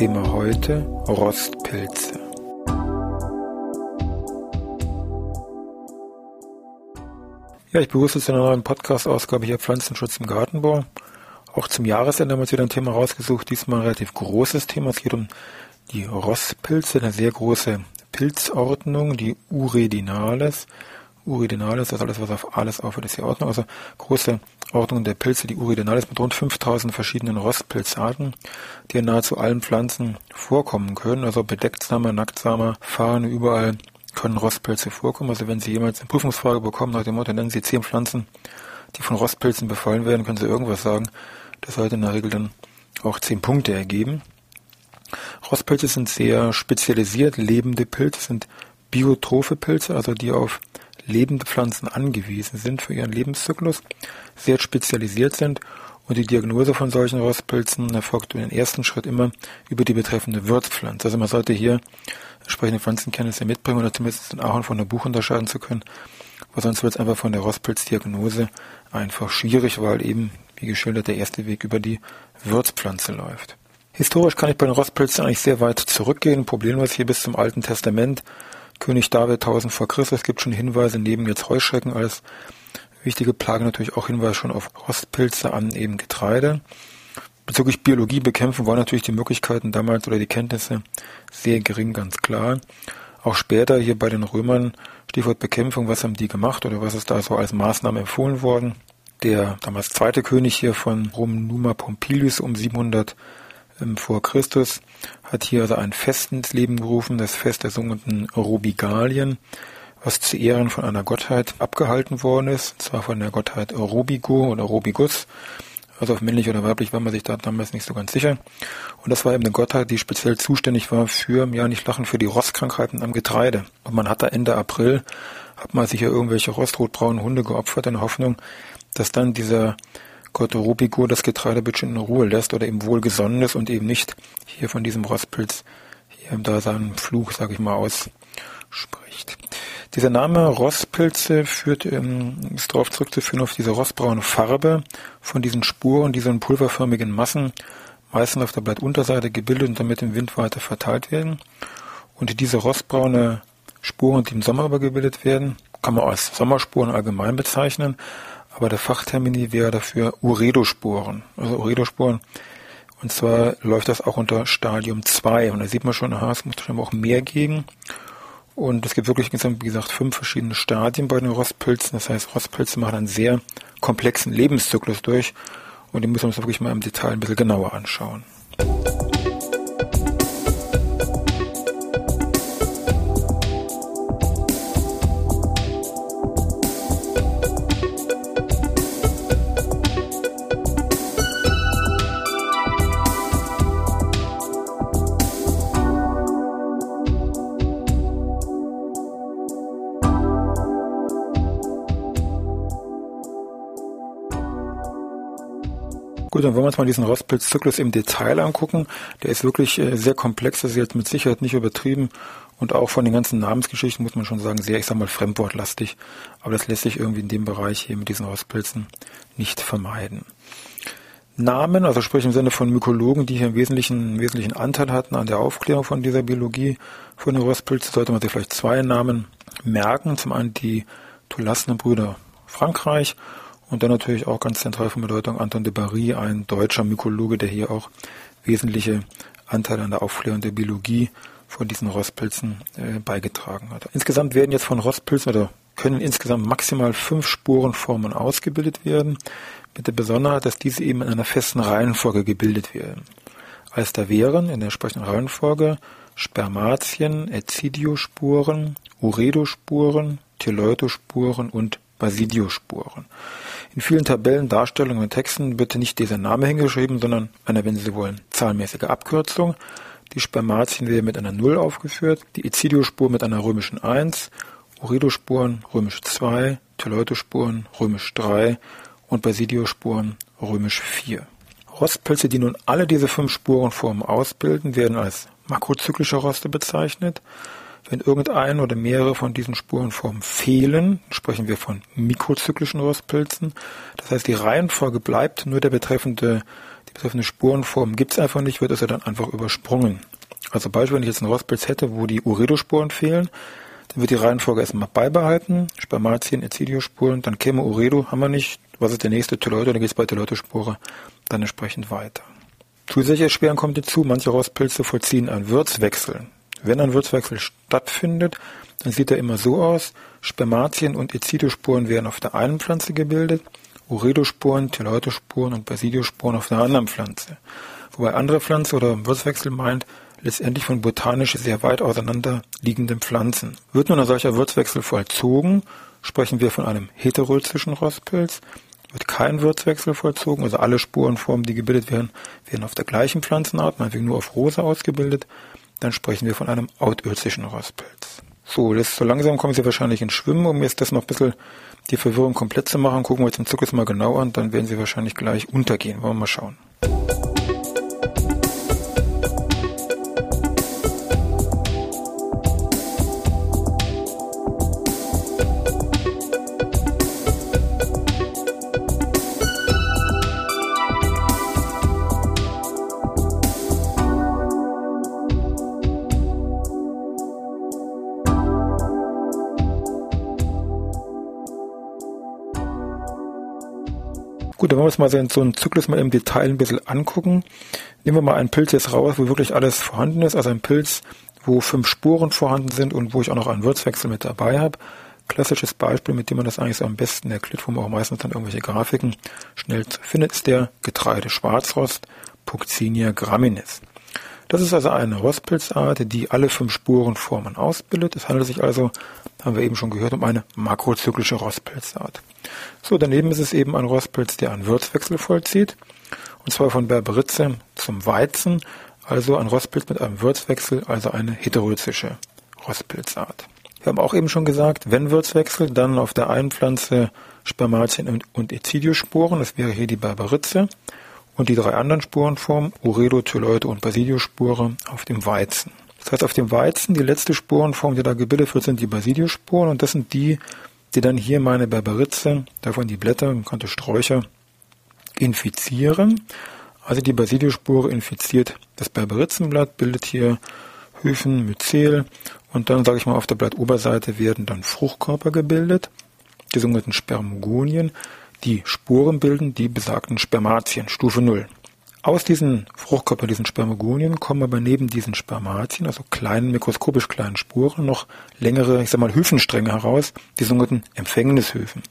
Thema heute Rostpilze. Ja, ich begrüße zu einer neuen Podcast-Ausgabe hier Pflanzenschutz im Gartenbau. Auch zum Jahresende haben wir uns wieder ein Thema rausgesucht, diesmal ein relativ großes Thema. Es geht um die Rostpilze, eine sehr große Pilzordnung, die Uridinales. Uridinalis, das alles, was auf alles aufhört, ist die Ordnung. Also große Ordnung der Pilze, die Uridinalis mit rund 5000 verschiedenen Rostpilzarten, die in nahezu allen Pflanzen vorkommen können. Also Bedecktsamer, Nacktsamer, Fahne, überall können Rostpilze vorkommen. Also wenn Sie jemals eine Prüfungsfrage bekommen nach dem Motto, nennen Sie zehn Pflanzen, die von Rostpilzen befallen werden, können Sie irgendwas sagen. Das sollte in der Regel dann auch zehn Punkte ergeben. Rostpilze sind sehr spezialisiert, lebende Pilze sind biotrophe Pilze, also die auf lebende Pflanzen angewiesen sind für ihren Lebenszyklus, sehr spezialisiert sind und die Diagnose von solchen Rostpilzen erfolgt in den ersten Schritt immer über die betreffende Wirtspflanze. Also man sollte hier entsprechende Pflanzenkenntnisse mitbringen oder zumindest den Ahorn von der Buch unterscheiden zu können, weil sonst wird es einfach von der Rostpilzdiagnose einfach schwierig, weil eben, wie geschildert, der erste Weg über die Wirtspflanze läuft. Historisch kann ich bei den Rostpilzen eigentlich sehr weit zurückgehen, problemlos hier bis zum Alten Testament König David 1000 vor Christus gibt schon Hinweise, neben jetzt Heuschrecken als wichtige Plage natürlich auch Hinweise schon auf Rostpilze an eben Getreide. Bezüglich Biologie bekämpfen waren natürlich die Möglichkeiten damals oder die Kenntnisse sehr gering, ganz klar. Auch später hier bei den Römern, Stichwort Bekämpfung, was haben die gemacht oder was ist da so als Maßnahme empfohlen worden? Der damals zweite König hier von Rom, Numa Pompilius um 700 ähm, vor Christus, hat hier also ein Fest ins Leben gerufen, das Fest der sogenannten Rubigalien, was zu Ehren von einer Gottheit abgehalten worden ist, und zwar von der Gottheit Rubigo oder Rubigus. Also auf männlich oder weiblich war man sich da damals nicht so ganz sicher. Und das war eben eine Gottheit, die speziell zuständig war für, ja nicht lachen, für die Rostkrankheiten am Getreide. Und man hat da Ende April, hat man sich ja irgendwelche rostrotbraunen Hunde geopfert in Hoffnung, dass dann dieser Gott Rubigo das Getreide bitte in Ruhe lässt oder eben wohlgesonnen ist und eben nicht hier von diesem Rostpilz hier da seinen Fluch, sag ich mal, ausspricht. Dieser Name Rostpilze führt, ähm, ist darauf zurückzuführen auf diese rostbraune Farbe von diesen Spuren, die so in pulverförmigen Massen meistens auf der Blattunterseite gebildet und damit im Wind weiter verteilt werden. Und diese rostbraune Spuren, die im Sommer aber gebildet werden, kann man als Sommerspuren allgemein bezeichnen, aber der Fachtermini wäre dafür Uredosporen. Also Uredosporen. Und zwar läuft das auch unter Stadium 2. Und da sieht man schon, aha, es muss scheinbar auch mehr geben. Und es gibt wirklich insgesamt, wie gesagt, fünf verschiedene Stadien bei den Rostpilzen. Das heißt, Rostpilze machen einen sehr komplexen Lebenszyklus durch. Und die müssen wir uns wirklich mal im Detail ein bisschen genauer anschauen. Gut, dann wollen wir uns mal diesen Rostpilzzyklus im Detail angucken. Der ist wirklich äh, sehr komplex, das ist jetzt mit Sicherheit nicht übertrieben und auch von den ganzen Namensgeschichten muss man schon sagen, sehr, ich sag mal, fremdwortlastig. Aber das lässt sich irgendwie in dem Bereich hier mit diesen Rostpilzen nicht vermeiden. Namen, also sprich im Sinne von Mykologen, die hier einen wesentlichen, einen wesentlichen Anteil hatten an der Aufklärung von dieser Biologie von den Rostpilzen, sollte man sich vielleicht zwei Namen merken. Zum einen die Tulassner-Brüder Frankreich und dann natürlich auch ganz zentral von Bedeutung Anton de Barry, ein deutscher Mykologe, der hier auch wesentliche Anteile an der Aufklärung der Biologie von diesen Rostpilzen äh, beigetragen hat. Insgesamt werden jetzt von Rostpilzen oder können insgesamt maximal fünf Sporenformen ausgebildet werden, mit der Besonderheit, dass diese eben in einer festen Reihenfolge gebildet werden. Als da wären in der entsprechenden Reihenfolge Spermatien, Ecidiosporen, Uredospuren, Teleutospuren und Basidiosporen. In vielen Tabellen, Darstellungen und Texten wird nicht dieser Name hingeschrieben, sondern eine, wenn Sie wollen, zahlmäßige Abkürzung. Die Spermatien werden mit einer 0 aufgeführt, die Ecidiospur mit einer römischen 1, Uridospuren römisch 2, Teleutospuren römisch 3 und Basidiosporen römisch 4. Rostpilze, die nun alle diese fünf Spurenformen ausbilden, werden als makrozyklische Roste bezeichnet. Wenn irgendein oder mehrere von diesen Spurenformen fehlen, sprechen wir von mikrozyklischen Rostpilzen. Das heißt, die Reihenfolge bleibt, nur der betreffende, die betreffende Spurenform gibt es einfach nicht, wird also dann einfach übersprungen. Also Beispiel, wenn ich jetzt einen Rostpilz hätte, wo die Uredosporen fehlen, dann wird die Reihenfolge erstmal beibehalten, Spermatien, Ecidiosporen, dann käme Uredo, haben wir nicht, was ist der nächste Teleute, dann geht es bei Teleutospore dann entsprechend weiter. Zusätzliche Erschwerung kommt hinzu, manche Rostpilze vollziehen einen Würzwechsel. Wenn ein Würzwechsel stattfindet, dann sieht er immer so aus, Spermatien und Ecidiosporen werden auf der einen Pflanze gebildet, Uredosporen, Teleutosporen und Basidiosporen auf der anderen Pflanze. Wobei andere Pflanze oder Würzwechsel meint, letztendlich von botanisch sehr weit auseinander liegenden Pflanzen. Wird nun ein solcher Würzwechsel vollzogen, sprechen wir von einem heterolzischen Rostpilz. Wird kein Würzwechsel vollzogen, also alle Spurenformen, die gebildet werden, werden auf der gleichen Pflanzenart, meinetwegen nur auf rosa ausgebildet, dann sprechen wir von einem autölzischen Rostpilz. So, das, so langsam kommen Sie wahrscheinlich ins Schwimmen, um jetzt das noch ein bisschen die Verwirrung komplett zu machen. Gucken wir uns den Zyklus mal genau an, dann werden Sie wahrscheinlich gleich untergehen. Wollen wir mal schauen. Wir uns mal so einen Zyklus mal im Detail ein bisschen angucken. Nehmen wir mal einen Pilz jetzt raus, wo wirklich alles vorhanden ist. Also ein Pilz, wo fünf Spuren vorhanden sind und wo ich auch noch einen Würzwechsel mit dabei habe. Klassisches Beispiel, mit dem man das eigentlich so am besten erklärt, wo man auch meistens dann irgendwelche Grafiken schnell findet, ist der Getreideschwarzrost Puccinia graminis. Das ist also eine Rostpilzart, die alle fünf Spurenformen ausbildet. Es handelt sich also, haben wir eben schon gehört, um eine makrozyklische Rostpilzart. So, daneben ist es eben ein Rostpilz, der einen Würzwechsel vollzieht. Und zwar von Berberitze zum Weizen. Also ein Rostpilz mit einem Würzwechsel, also eine heterozische Rostpilzart. Wir haben auch eben schon gesagt, wenn Würzwechsel, dann auf der einen Pflanze Spermatien und Ecidiosporen, das wäre hier die Berberitze und die drei anderen Spurenformen, Uredo, Tyleute und Basidiospore, auf dem Weizen. Das heißt, auf dem Weizen, die letzte Spurenform, die da gebildet wird, sind die Basidiosporen und das sind die, die dann hier meine Berberitze, davon die Blätter, bekannte Sträucher, infizieren. Also die Basidiospore infiziert das Berberitzenblatt, bildet hier Hyphen, Myzel und dann, sage ich mal, auf der Blattoberseite werden dann Fruchtkörper gebildet, die sogenannten Spermogonien die Spuren bilden die besagten Spermatien, Stufe 0. Aus diesen Fruchtkörpern, diesen Spermogonien, kommen aber neben diesen Spermatien, also kleinen, mikroskopisch kleinen Spuren, noch längere, ich sag mal, Hyphenstränge heraus, die sogenannten Empfängnishyphen.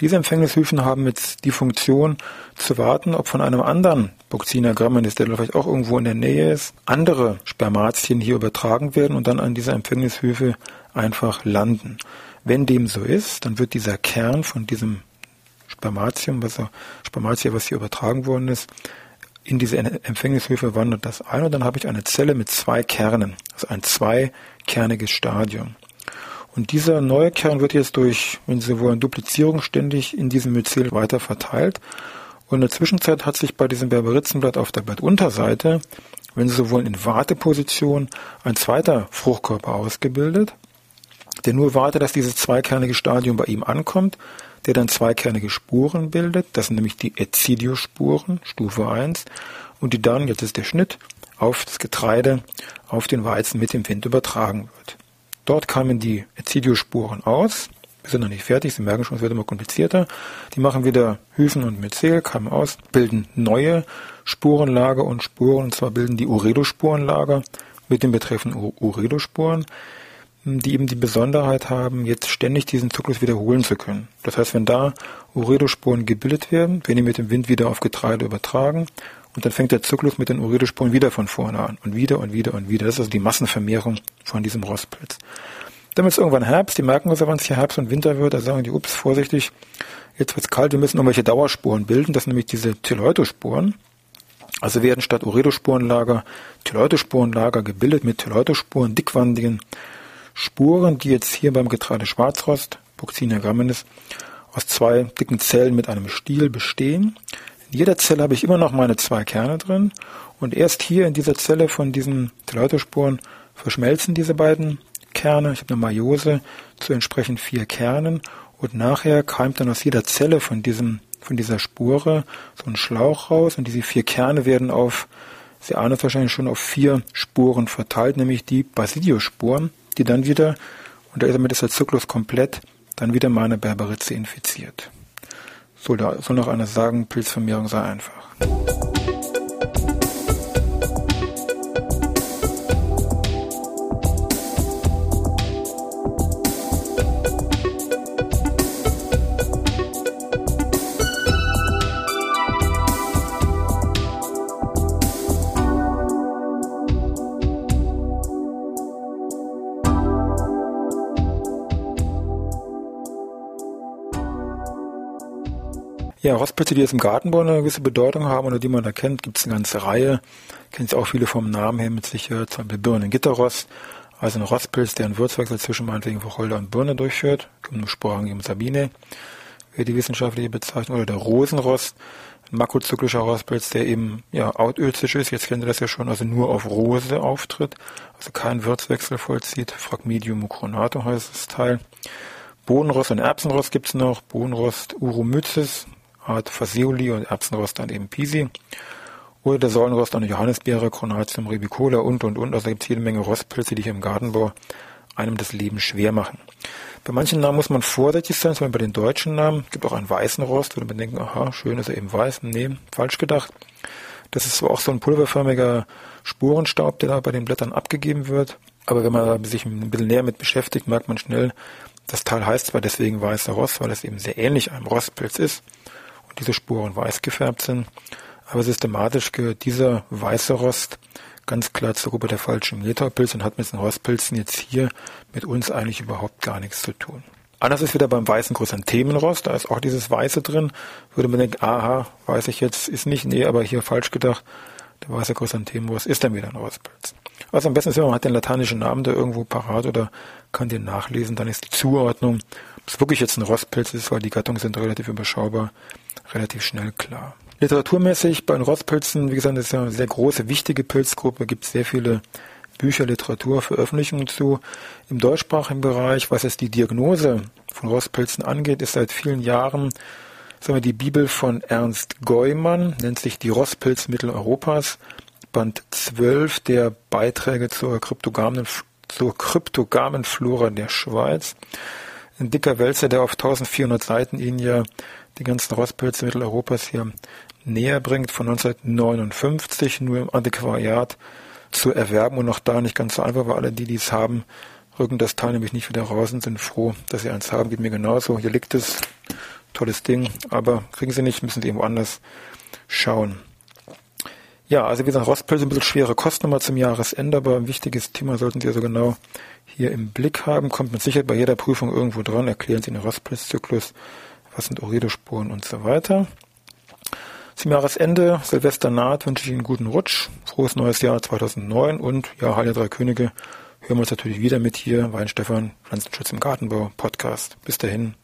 Diese Empfängnishyphen haben jetzt die Funktion zu warten, ob von einem anderen Buccina graminis, der vielleicht auch irgendwo in der Nähe ist, andere Spermatien hier übertragen werden und dann an dieser Empfängnishyphe einfach landen. Wenn dem so ist, dann wird dieser Kern von diesem Spermatium, was, Spermatia, was hier übertragen worden ist, in diese Empfängnishöfe wandert das ein und dann habe ich eine Zelle mit zwei Kernen, also ein zweikerniges Stadium. Und dieser neue Kern wird jetzt durch, wenn Sie wollen, Duplizierung ständig in diesem Myzel weiter verteilt. Und in der Zwischenzeit hat sich bei diesem Berberitzenblatt auf der Blattunterseite, wenn Sie so wollen, in Warteposition ein zweiter Fruchtkörper ausgebildet, der nur wartet, dass dieses zweikernige Stadium bei ihm ankommt der dann zweikernige Spuren bildet. Das sind nämlich die Ecidiosporen, Stufe 1, und die dann, jetzt ist der Schnitt, auf das Getreide, auf den Weizen mit dem Wind übertragen wird. Dort kamen die Ecidiosporen aus. Wir sind noch nicht fertig, Sie merken schon, es wird immer komplizierter. Die machen wieder Hyphen und Myzel, kamen aus, bilden neue Spurenlager und Spuren, und zwar bilden die Uredosporenlager mit den betreffenden Uredosporen die eben die Besonderheit haben, jetzt ständig diesen Zyklus wiederholen zu können. Das heißt, wenn da Uredosporen gebildet werden, werden die mit dem Wind wieder auf Getreide übertragen und dann fängt der Zyklus mit den Uredosporen wieder von vorne an und wieder und wieder und wieder. Das ist also die Massenvermehrung von diesem Rostpilz. Dann wird es irgendwann Herbst, die merken also, wenn es hier Herbst und Winter wird, da sagen die, ups, vorsichtig, jetzt wird es kalt, wir müssen irgendwelche Dauersporen bilden, das sind nämlich diese Teleutosporen. Also werden statt Uredosporenlager Tyleutospurenlager gebildet mit Tyleutospuren, dickwandigen Spuren, die jetzt hier beim Getreide Schwarzrost, Buxinia graminis, aus zwei dicken Zellen mit einem Stiel bestehen. In jeder Zelle habe ich immer noch meine zwei Kerne drin und erst hier in dieser Zelle von diesen Teleutosporen verschmelzen diese beiden Kerne. Ich habe eine Meiose zu entsprechend vier Kernen und nachher keimt dann aus jeder Zelle von diesem von dieser Spure so ein Schlauch raus und diese vier Kerne werden auf, Sie ahnen es wahrscheinlich schon, auf vier Spuren verteilt, nämlich die Basidiosporen, die dann wieder, und damit ist der Zyklus komplett, dann wieder meine Berberitze infiziert. So, da soll noch einer sagen, Pilzvermehrung sei einfach. Ja, Rostpilze, die jetzt im Gartenbau eine gewisse Bedeutung haben oder die man da kennt, gibt es eine ganze Reihe. Kennt auch viele vom Namen her mit Sicherheit, zum Beispiel Birnengitterrost, also ein Rostpilz, der einen Würzwechsel zwischen meinetwegen Wacholder und Birne durchführt, um Sporangium sabine, wäre die wissenschaftliche Bezeichnung, oder der Rosenrost, ein makrozyklischer Rostpilz, der eben ja outözisch ist, jetzt kennt ihr das ja schon, also nur auf Rose auftritt, also keinen Würzwechsel vollzieht, Fragmedium mucronatum heißt das Teil. Bodenrost und Erbsenrost gibt's noch, Bodenrost Uromyces, Art Faseoli und Erbsenrost dann eben Pisi. Oder der Säulenrost eine Johannisbeere, Chronatium ribicola und, und, und. Also gibt es jede Menge Rostpilze, die hier im Gartenbau einem das Leben schwer machen. Bei manchen Namen muss man vorsichtig sein, zum Beispiel bei den deutschen Namen. Es gibt auch einen weißen Rost, wo man denken, aha, schön ist er eben weiß. Nee, falsch gedacht. Das ist auch so ein pulverförmiger Spurenstaub, der da bei den Blättern abgegeben wird. Aber wenn man sich ein bisschen näher mit beschäftigt, merkt man schnell, das Teil heißt zwar deswegen weißer Rost, weil es eben sehr ähnlich einem Rostpilz ist diese Spuren weiß gefärbt sind. Aber systematisch gehört dieser weiße Rost ganz klar zur Gruppe der falschen Mehltaupilz und hat mit den Rostpilzen jetzt hier mit uns eigentlich überhaupt gar nichts zu tun. Anders ist wieder beim weißen Chrysanthemenrost, da ist auch dieses Weiße drin. Würde man denken, aha, weiß ich jetzt, ist nicht, nee, aber hier falsch gedacht. Der weiße Chrysanthemenrost ist dann wieder ein Rostpilz. Was am besten ist, man hat den lateinischen Namen da irgendwo parat oder kann den nachlesen, dann ist die Zuordnung, ob es wirklich jetzt ein Rostpilz ist, weil die Gattungen sind relativ überschaubar, relativ schnell klar. Literaturmäßig bei den Rostpilzen, wie gesagt, das ist ja eine sehr große, wichtige Pilzgruppe, gibt es sehr viele Bücher, Literatur, Veröffentlichungen zu. Im deutschsprachigen Bereich, was jetzt die Diagnose von Rostpilzen angeht, ist seit vielen Jahren sagen wir, die Bibel von Ernst Geumann, nennt sich die Rostpilzmittel Europas, Band 12 der Beiträge zur kryptogamen, zur kryptogamen Flora der Schweiz. Ein dicker Wälzer, der auf 1400 Seiten Ihnen ja die ganzen Rostpilze Mitteleuropas hier näher bringt, von 1959 nur im Antiquariat zu erwerben und noch da nicht ganz so einfach, weil alle die, die es haben, rücken das Teil nämlich nicht wieder raus und sind froh, dass sie eins haben. Geht mir genauso. Hier liegt es. Tolles Ding. Aber kriegen sie nicht, müssen sie irgendwo anders schauen. Ja, also wie gesagt, Rostpilze ein bisschen schwere Kost nochmal zum Jahresende, aber ein wichtiges Thema sollten Sie also genau hier im Blick haben. Kommt mit Sicherheit bei jeder Prüfung irgendwo dran. Erklären Sie den Rostpilzzyklus was sind Oredo-Spuren und so weiter. Zum Jahresende, Silvester naht, wünsche ich Ihnen einen guten Rutsch, frohes neues Jahr 2009 und ja, Heile Drei Könige hören wir uns natürlich wieder mit hier, Weinstefan, Pflanzenschutz im Gartenbau, Podcast. Bis dahin,